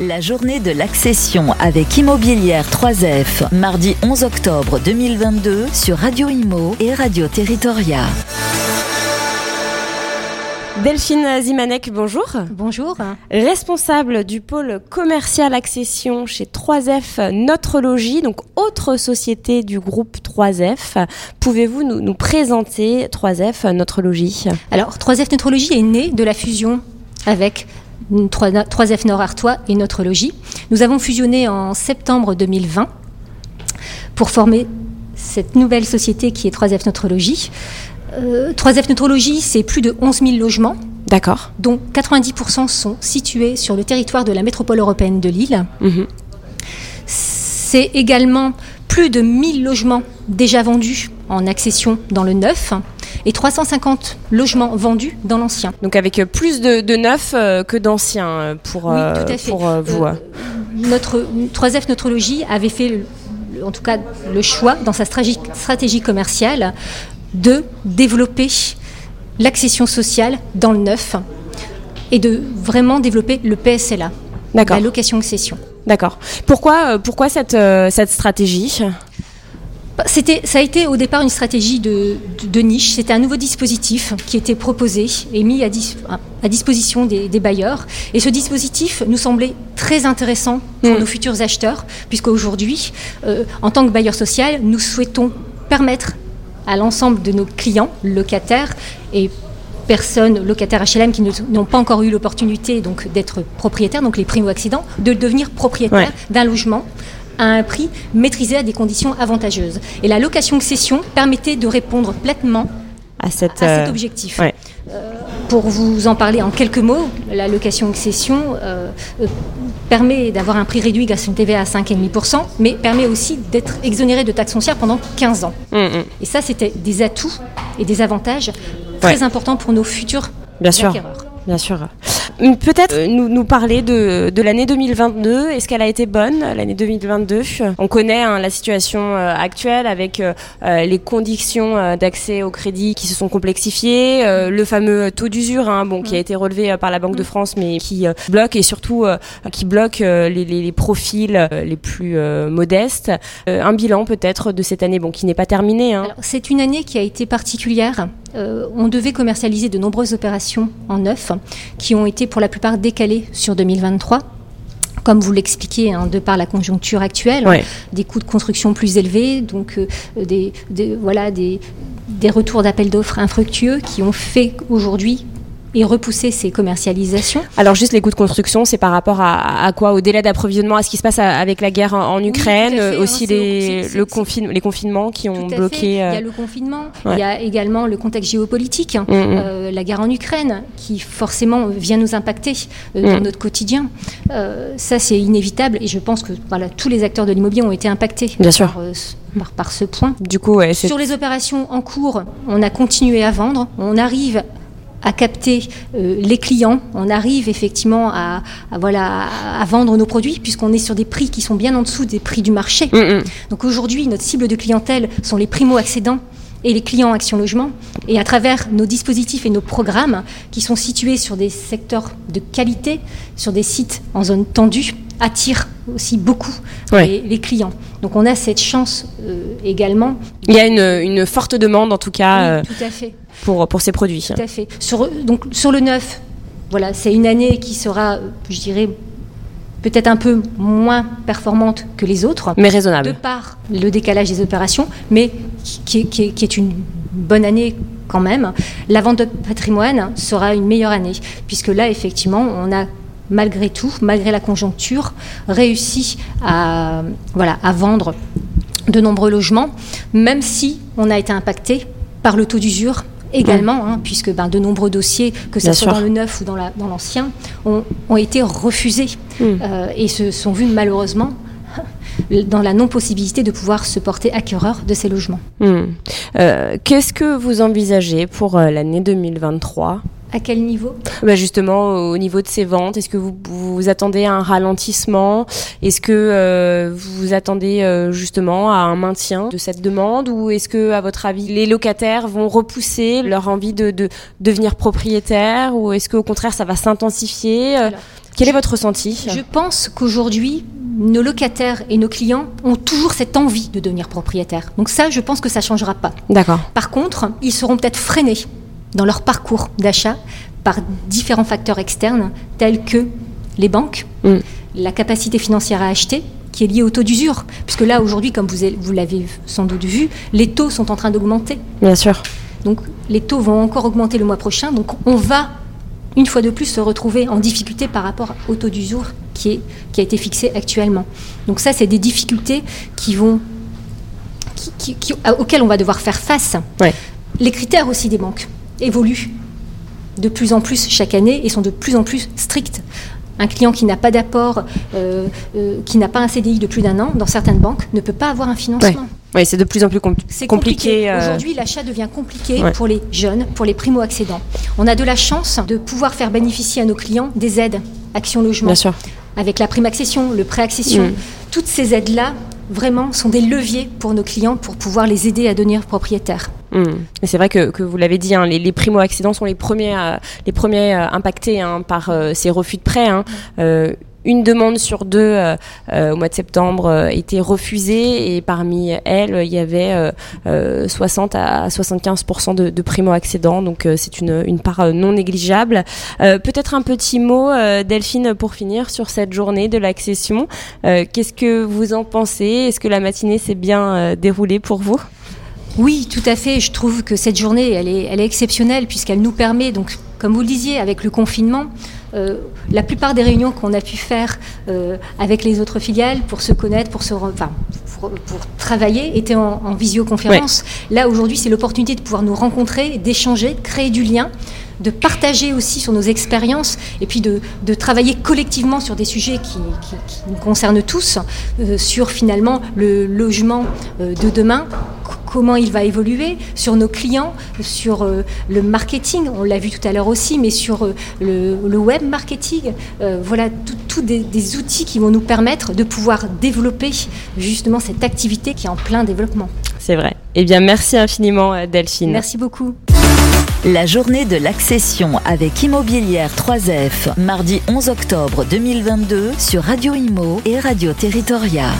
La journée de l'accession avec Immobilière 3F, mardi 11 octobre 2022 sur Radio Imo et Radio Territoria. Delphine Zimanek, bonjour. Bonjour. Responsable du pôle commercial accession chez 3F Notre Logis, donc autre société du groupe 3F. Pouvez-vous nous, nous présenter 3F Notre Logis? Alors, 3F Notre Logis est né de la fusion avec 3F Nord Artois et Notre Logis. Nous avons fusionné en septembre 2020 pour former cette nouvelle société qui est 3F Notre Logis. Euh, 3F Neutrologie, c'est plus de 11 000 logements. D'accord. Dont 90% sont situés sur le territoire de la métropole européenne de Lille. Mhm. C'est également plus de 1000 logements déjà vendus en accession dans le neuf et 350 logements vendus dans l'ancien. Donc avec plus de, de neufs euh, que d'anciens euh, pour, Oui, euh, tout à fait. pour vous. Notre 3F Neutrologie avait fait, le- en tout cas, le choix dans sa stratégie, commerciale de développer l'accession sociale dans le neuf et de vraiment développer le PSLA, D'accord. la location-accession. D'accord. Pourquoi, pourquoi cette, cette stratégie? C'était, ça a été au départ une stratégie de, de- de niche. C'était un nouveau dispositif qui était proposé et mis à, dis- à disposition des, des bailleurs. Et ce dispositif nous semblait très intéressant pour Mm. nos futurs acheteurs, puisqu'aujourd'hui, euh, en tant que bailleur social, nous souhaitons permettre à l'ensemble de nos clients, locataires et personnes locataires HLM qui n'ont pas encore eu l'opportunité donc d'être propriétaires, donc les primo-accidents, de devenir propriétaires Ouais. d'un logement à un prix maîtrisé à des conditions avantageuses. Et la location-cession permettait de répondre pleinement à cette, à cet euh, objectif. ouais. Euh, pour vous en parler en quelques mots, la location-accession euh, euh, permet d'avoir un prix réduit grâce à une TVA à 5,5%, mais permet aussi d'être exonéré de taxes foncières pendant 15 ans. hum, hum. Et ça, c'était des atouts et des avantages très Ouais. importants pour nos futurs Bien sûr. acquéreurs. Bien sûr. Peut-être euh, nous, nous parler de, de l'année 2022. Est-ce qu'elle a été bonne, l'année 2022 On connaît hein, la situation euh, actuelle avec euh, euh, les conditions euh, d'accès au crédit qui se sont complexifiées, euh, le fameux taux d'usure hein, bon, qui a été relevé par la Banque de France mais qui euh, bloque et surtout euh, qui bloque les, les- les profils les plus euh, modestes. Euh, un bilan peut-être de cette année bon, qui n'est pas terminé. Hein. C'est une année qui a été particulière. Euh, on devait commercialiser de nombreuses opérations en neuf qui ont été pour la plupart décalées sur 2023. Comme vous l'expliquez, hein, de par la conjoncture actuelle, Ouais. des coûts de construction plus élevés, donc euh, des, des- voilà, des, des retours d'appels d'offres infructueux qui ont fait aujourd'hui et repousser ces commercialisations. Alors juste les coûts de construction, c'est par rapport à, à quoi? Au délai d'approvisionnement, à ce qui se passe avec la guerre en, en Ukraine, fait, euh, aussi hein, les, le les confinements qui ont bloqué. Il y euh, a le confinement, ouais. il y a également le contexte géopolitique, hein, Mm, mm. euh, la guerre en Ukraine, qui forcément vient nous impacter euh, dans Mm. notre quotidien. Euh, ça, c'est inévitable et je pense que voilà, tous les acteurs de l'immobilier ont été impactés Bien. Par, euh, ce- par- par ce point. Du coup, ouais, Sur les opérations en cours, on a continué à vendre, on arrive à capter euh, les clients, on arrive effectivement à, à, voilà, à, à vendre nos produits puisqu'on est sur des prix qui sont bien en dessous des prix du marché. Mm, mm. Donc aujourd'hui, notre cible de clientèle sont les primo-accédants et les clients Action Logement. Et à travers nos dispositifs et nos programmes qui sont situés sur des secteurs de qualité, sur des sites en zone tendue, attirent aussi beaucoup Ouais. les, les clients. Donc on a cette chance euh, également. Il y a une, une forte demande en tout cas Oui, euh, tout à fait. pour, pour ces produits. Tout à fait. Sur, donc, sur le neuf, voilà, c'est une année qui sera, je dirais, peut-être un peu moins performante que les autres, Mais de raisonnable. par le décalage des opérations, mais qui, qui qui est une bonne année quand même. La vente de patrimoine sera une meilleure année, puisque là, effectivement, on a malgré tout, malgré la conjoncture, réussi à, voilà, à vendre de nombreux logements, même si on a été impacté par le taux d'usure également, hein, puisque ben, de nombreux dossiers, que ce soit sûr. dans le neuf ou dans la- dans l'ancien, ont, ont été refusés Mm. euh, et se sont vus malheureusement dans la non-possibilité de pouvoir se porter acquéreur de ces logements. Mm. Euh, Qu'est-ce que vous envisagez pour euh, l'année 2023 À quel niveau? Bah, justement, au niveau de ces ventes, est-ce que vous, vous attendez à un ralentissement? Est-ce que euh, vous attendez euh, justement à un maintien de cette demande? Ou est-ce que, à votre avis, les locataires vont repousser leur envie de, de devenir propriétaires? Ou est-ce qu'au contraire, ça va s'intensifier? Euh, Quel est votre ressenti? Je pense qu'aujourd'hui, nos locataires et nos clients ont toujours cette envie de devenir propriétaires. Donc ça, je pense que ça ne changera pas. D'accord. Par contre, ils seront peut-être freinés dans leur parcours d'achat par différents facteurs externes tels que les banques, mm. la capacité financière à acheter, qui est liée au taux d'usure. Puisque là, aujourd'hui, comme vous, vous l'avez sans doute vu, les taux sont en train d'augmenter. Bien sûr. Donc les taux vont encore augmenter le mois prochain. Donc on va, une fois de plus, se retrouver en difficulté par rapport au taux d'usure qui, est, qui a été fixé actuellement. Donc ça, c'est des difficultés qui vont, qui, auxquelles on va devoir faire face. Les critères aussi des banques évoluent de plus en plus chaque année et sont de plus en plus stricts. Un client qui n'a pas d'apport, euh, euh, qui n'a pas un CDI de plus d'un an, dans certaines banques, ne peut pas avoir un financement. Oui, c'est de plus en plus compliqué. Euh. Aujourd'hui, l'achat devient compliqué pour les jeunes, pour les primo-accédants. On a de la chance de pouvoir faire bénéficier à nos clients des aides Action Logement. Bien sûr. Avec la prime accession, le prêt accession. Mm. Toutes ces aides-là, vraiment, sont des leviers pour nos clients pour pouvoir les aider à devenir propriétaires. Mm. C'est vrai que, vous l'avez dit, hein, les, primo-accédants sont les premiers, les premiers impactés hein, par ces refus de prêt. Hein. Euh, une demande sur deux euh, euh, au mois de septembre euh, était refusée et parmi elles il y avait 60 à 75% de, de primo-accédants donc c'est une, une, part non négligeable. Peut-être un petit mot Delphine pour finir sur cette journée de l'accession. Qu'est-ce que vous en pensez? Est-ce que la matinée s'est bien déroulée pour vous? Oui, tout à fait. Je trouve que cette journée, elle est, elle est exceptionnelle puisqu'elle nous permet, donc, comme vous le disiez, avec le confinement, euh, la plupart des réunions qu'on a pu faire euh, avec les autres filiales pour se connaître, pour se, enfin, pour, travailler, étaient en, visioconférence. Là, aujourd'hui, c'est l'opportunité de pouvoir nous rencontrer, d'échanger, de créer du lien de partager aussi sur nos expériences et puis de, travailler collectivement sur des sujets qui, nous concernent tous, euh, sur finalement le logement de demain, comment il va évoluer, sur nos clients, sur euh, le marketing, on l'a vu tout à l'heure aussi, mais sur euh, le, web marketing. Euh, voilà, tous des, des, outils qui vont nous permettre de pouvoir développer justement cette activité qui est en plein développement. C'est vrai. Eh bien, merci infiniment, Delphine. Merci beaucoup. La journée de l'accession avec Immobilière 3F, mardi 11 octobre 2022 sur Radio Imo et Radio Territoria.